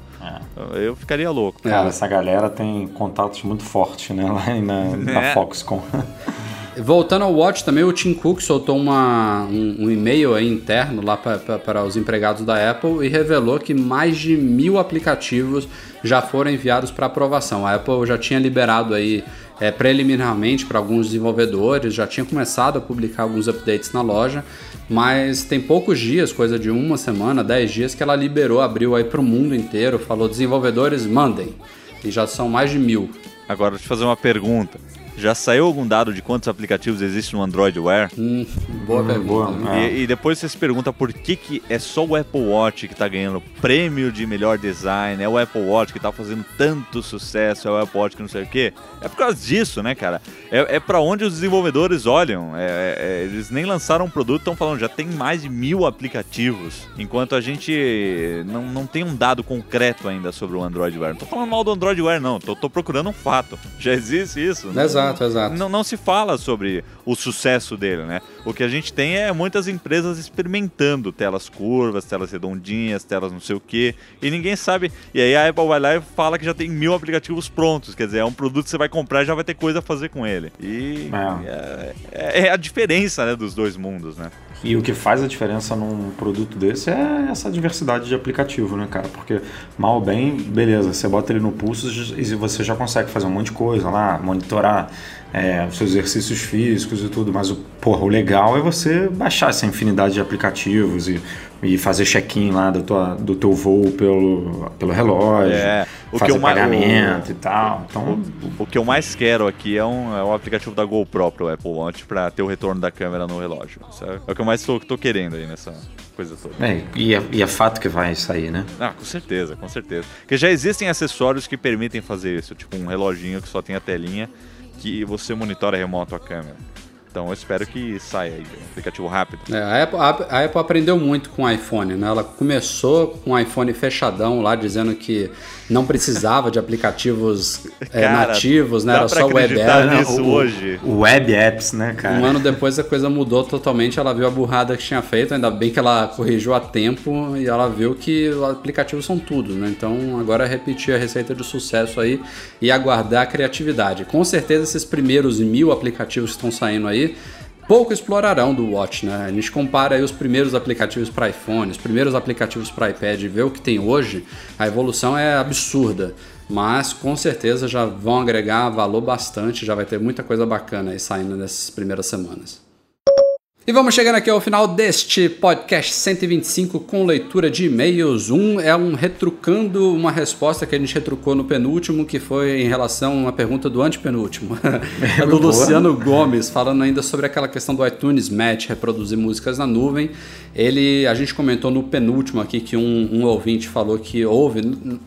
Eu ficaria louco. É. Cara, essa galera tem contatos muito fortes, né, lá na, na É. Foxconn. Voltando ao Watch também, o Tim Cook soltou uma, um, um e-mail aí interno lá para os empregados da Apple e revelou que mais de mil aplicativos já foram enviados para aprovação. A Apple já tinha liberado aí é, preliminarmente para alguns desenvolvedores, já tinha começado a publicar alguns updates na loja, mas tem poucos dias, coisa de uma semana, dez dias, que ela liberou, abriu aí para o mundo inteiro, falou desenvolvedores mandem, e já são mais de mil. Agora, deixa eu fazer uma pergunta. Já saiu algum dado de quantos aplicativos existem no Android Wear? Hum, boa Hum, pergunta. boa. Ah. E, e depois você se pergunta por que, que é só o Apple Watch que tá ganhando prêmio de melhor design, é o Apple Watch que tá fazendo tanto sucesso, é o Apple Watch que não sei o quê. É por causa disso, né, cara? É, é para onde os desenvolvedores olham. É- é- eles nem lançaram um produto, estão falando, já tem mais de mil aplicativos, enquanto a gente não, não tem um dado concreto ainda sobre o Android Wear. Não tô falando mal do Android Wear, não, tô, tô procurando um fato. Já existe isso. né? Exato, exato. Não, não se fala sobre o sucesso dele, né? O que a gente tem é muitas empresas experimentando telas curvas, telas redondinhas, telas não sei o quê, e ninguém sabe. E aí a Apple vai lá e fala que já tem mil aplicativos prontos, quer dizer, é um produto que você vai comprar e já vai ter coisa a fazer com ele. E é, é- é a diferença né, dos dois mundos, né? E o que faz a diferença num produto desse é essa diversidade de aplicativo, né, cara? Porque, mal ou bem, beleza, você bota ele no pulso e você já consegue fazer um monte de coisa lá, monitorar é, os seus exercícios físicos e tudo, mas o, porra, o legal é você baixar essa infinidade de aplicativos e, e fazer check-in lá do, tua, do teu voo pelo, pelo relógio, É, o que fazer mais- pagamento e tal. Então, O que eu mais quero aqui é um, é um aplicativo da GoPro pro Apple Watch pra ter o retorno da câmera no relógio. sabe? É o que eu mais tô, tô querendo aí nessa coisa toda. é, e, é, e é fato que vai sair, né? Ah, com certeza, com certeza. Porque já existem acessórios que permitem fazer isso, tipo um reloginho que só tem a telinha que você monitora remoto a câmera. Então eu espero que saia aí, um aplicativo rápido. É, a, Apple, a- a Apple aprendeu muito com o iPhone, né? Ela começou com o iPhone fechadão lá, dizendo que não precisava de aplicativos é, Cara, nativos, né? dá Era pra só web acreditar app. nisso o, hoje. O web apps, né, cara? Um ano depois a coisa mudou totalmente, ela viu a burrada que tinha feito, ainda bem que ela corrigiu a tempo e ela viu que os aplicativos são tudo, né? Então agora é repetir a receita de sucesso aí e aguardar a criatividade. Com certeza esses primeiros mil aplicativos que estão saindo aí pouco explorarão do Watch, né? A gente compara os primeiros aplicativos para iPhone, os primeiros aplicativos para iPad e vê o que tem hoje, a evolução é absurda. Mas com certeza já vão agregar valor bastante, já vai ter muita coisa bacana aí saindo nessas primeiras semanas. E vamos chegando aqui ao final deste podcast 125 com leitura de e-mails. Um é um retrucando uma resposta que a gente retrucou no penúltimo, que foi em relação a uma pergunta do antepenúltimo. É do Boa. Luciano Gomes, falando ainda sobre aquela questão do iTunes Match, reproduzir músicas na nuvem. Ele, a gente comentou no penúltimo aqui que um, um ouvinte falou que ouve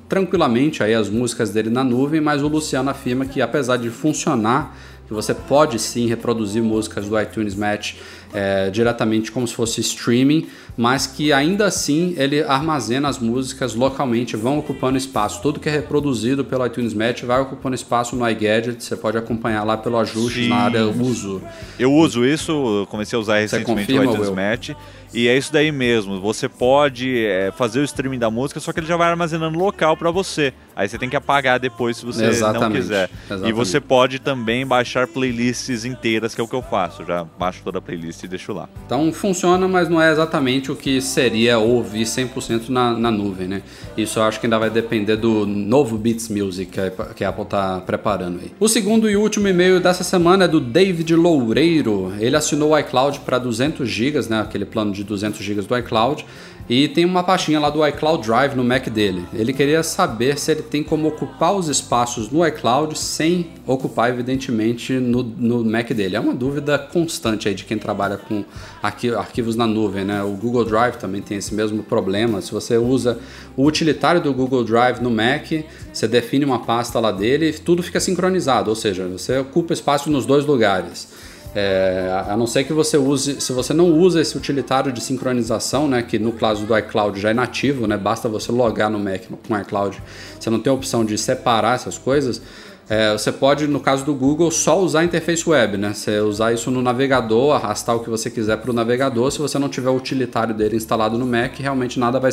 tranquilamente aí as músicas dele na nuvem, mas o Luciano afirma que apesar de funcionar que você pode sim reproduzir músicas do iTunes Match é, diretamente como se fosse streaming, mas que ainda assim ele armazena as músicas localmente, vão ocupando espaço. Tudo que é reproduzido pelo iTunes Match vai ocupando espaço no iGadget, você pode acompanhar lá pelo ajuste Sim. na área uso. Eu uso isso, eu comecei a usar recentemente o iTunes? Match. E é isso daí mesmo. Você pode é, fazer o streaming da música, só que ele já vai armazenando local pra você. Aí você tem que apagar depois se você não Exatamente, quiser. E exatamente. você pode também baixar playlists inteiras, que é o que eu faço. Já baixo toda a playlist e deixo lá. Então funciona, mas não é exatamente o que seria ouvir 100% na, na nuvem, né? Isso eu acho que ainda vai depender do novo Beats Music que a, que a Apple está preparando aí. O segundo e último e-mail dessa semana é do David Loureiro. Ele assinou o iCloud para 200 GB, né? Aquele plano de 200 GB do iCloud. E tem uma pastinha lá do iCloud Drive no Mac dele. Ele queria saber se ele tem como ocupar os espaços no iCloud sem ocupar, evidentemente, no, no Mac dele. É uma dúvida constante aí de quem trabalha com arqui- arquivos na nuvem, né? O Google Drive também tem esse mesmo problema. Se você usa o utilitário do Google Drive no Mac, você define uma pasta lá dele e tudo fica sincronizado, ou seja, você ocupa espaço nos dois lugares. É, a não ser que você use, se você não usa esse utilitário de sincronização, né, que no caso do iCloud já é nativo, né, basta você logar no Mac com o iCloud, você não tem a opção de separar essas coisas. é, você pode, no caso do Google, só usar a interface web, né? Você usar isso no navegador, arrastar o que você quiser para o navegador. Se você não tiver o utilitário dele instalado no Mac, realmente nada vai,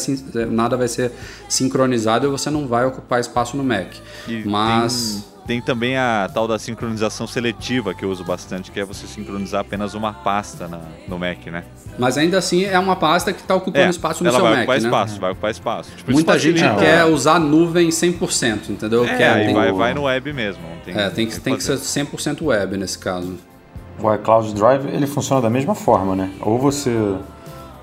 nada vai ser sincronizado e você não vai ocupar espaço no Mac. E Mas tem, tem também a tal da sincronização seletiva que eu uso bastante, que é você sincronizar apenas uma pasta na- no Mac, né? Mas ainda assim é uma pasta que está ocupando espaço no ela seu vai Mac, ocupar né? espaço, vai ocupar espaço. Tipo, Muita gente quer usar a nuvem 100%, entendeu? É, quer, aí tem, vai, vai no web mesmo. Tem, é, tem que, tem que fazer. ser 100% web nesse caso. O iCloud Drive ele funciona da mesma forma, né? Ou você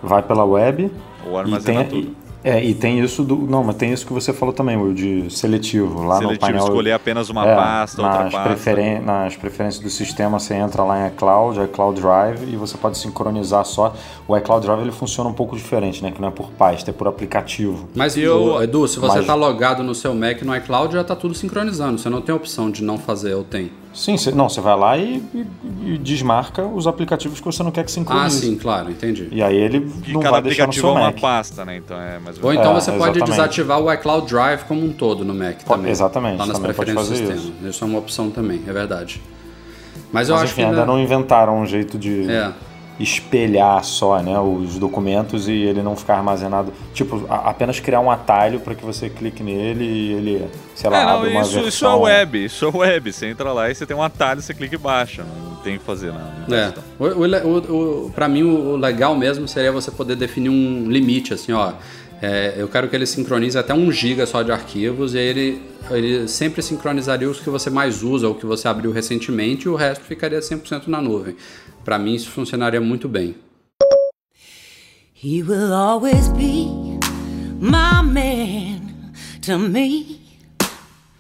vai pela web Ou e armazena tem, tudo. É, e tem isso do. Não, mas tem isso que você falou também, Will, de seletivo. Lá no Seletivo, painel. escolher apenas uma É, pasta, outra nas, pasta. preferen- nas preferências do sistema, você entra lá em iCloud, iCloud Drive, e você pode sincronizar só. O iCloud Drive ele funciona um pouco diferente, né? Que não é por pasta, é por aplicativo. Mas, eu- Edu, se você Mas- tá logado no seu Mac no iCloud, já tá tudo sincronizando. Você não tem opção de não fazer, ou tem? Sim, você, não, você vai lá e, e- e desmarca os aplicativos que você não quer que Ah, sincronize. sim, claro, entendi. E aí ele Que não cada vai deixar no aplicativo é seu uma Mac. pasta, né? Então é mais ou então É, você pode exatamente. desativar o iCloud Drive como um todo no Mac Pode- também. exatamente, Lá nas também pode preferências do sistema. Isso é uma opção também, é verdade. Mas eu Mas acho enfim, que ainda não inventaram um jeito de É. espelhar só né, os documentos e ele não ficar armazenado. Tipo, a- apenas criar um atalho para que você clique nele e ele, sei lá, É, não, abre uma isso, versão. isso é web, isso é web. Você entra lá e você tem um atalho, você clica e baixa. Não tem o que fazer, não. não É. O, o, o, o, pra mim, o, o legal mesmo seria você poder definir um limite, assim, ó. É, eu quero que ele sincronize até um giga só de arquivos e ele, ele sempre sincronizaria os que você mais usa ou que você abriu recentemente e o resto ficaria 100% na nuvem. Pra mim, isso funcionaria muito bem. He will always be my man to me.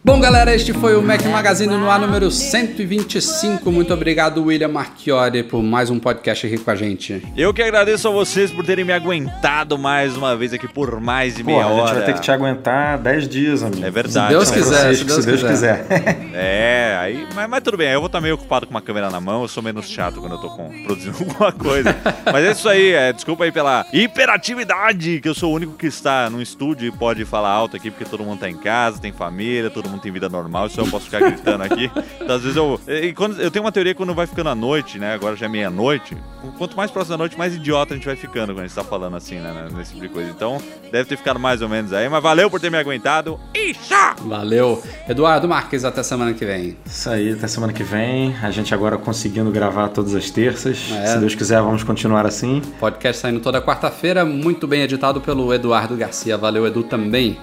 Bom, galera, este foi o Mac Magazine no ar número 125. Muito obrigado, William Marchiori, por mais um podcast aqui com a gente. Eu que agradeço a vocês por terem me aguentado mais uma vez aqui por mais de meia Porra, a hora. gente vai ter que te aguentar 10 dias, amigo. É verdade. Se Deus né? quiser, Francisco, se Deus quiser. É, aí, mas, mas tudo bem, eu vou estar meio ocupado com uma câmera na mão, eu sou menos chato quando eu tô com- produzindo alguma coisa. mas é isso aí, é, desculpa aí pela hiperatividade, que eu sou o único que está no estúdio e pode falar alto aqui, porque todo mundo tá em casa, tem família, todo mundo tem vida normal, só eu posso ficar gritando aqui. Então, às vezes eu. E quando, eu tenho uma teoria que quando vai ficando à noite, né? Agora já é meia-noite, quanto mais próximo da noite, mais idiota a gente vai ficando quando a gente tá falando assim, né? Nesse tipo de coisa. Então, deve ter ficado mais ou menos aí, mas valeu por ter me aguentado. E tchau! Valeu. Eduardo Marques, até semana que vem. Isso aí, até semana que vem. A gente agora conseguindo gravar todas as terças. É. Se Deus quiser, vamos continuar assim. Podcast saindo toda quarta-feira, muito bem editado pelo Eduardo Garcia. Valeu, Edu, também.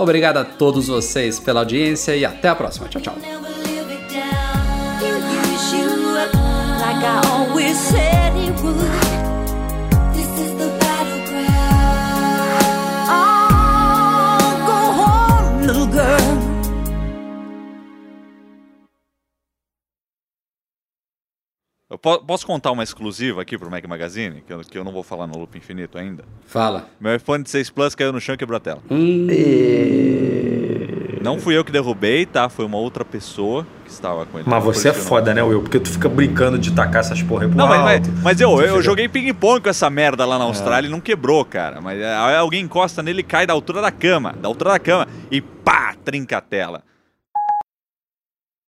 Obrigado a todos vocês pela audiência e até a próxima. Tchau, tchau. Posso contar uma exclusiva aqui pro Mac Magazine, que eu, que eu não vou falar no Loop Infinito ainda? Fala. Meu iPhone 6 Plus caiu no chão e quebrou a tela. Hum, Não fui eu que derrubei, tá? Foi uma outra pessoa que estava com ele. Mas você é foda, né, Will? Porque tu fica brincando de tacar essas porra pro Não, mas, mas, mas eu, eu fica- joguei ping-pong com essa merda lá na Austrália e não quebrou, cara. Mas é, alguém encosta nele e cai da altura da cama. Da altura da cama. E pá, trinca a tela.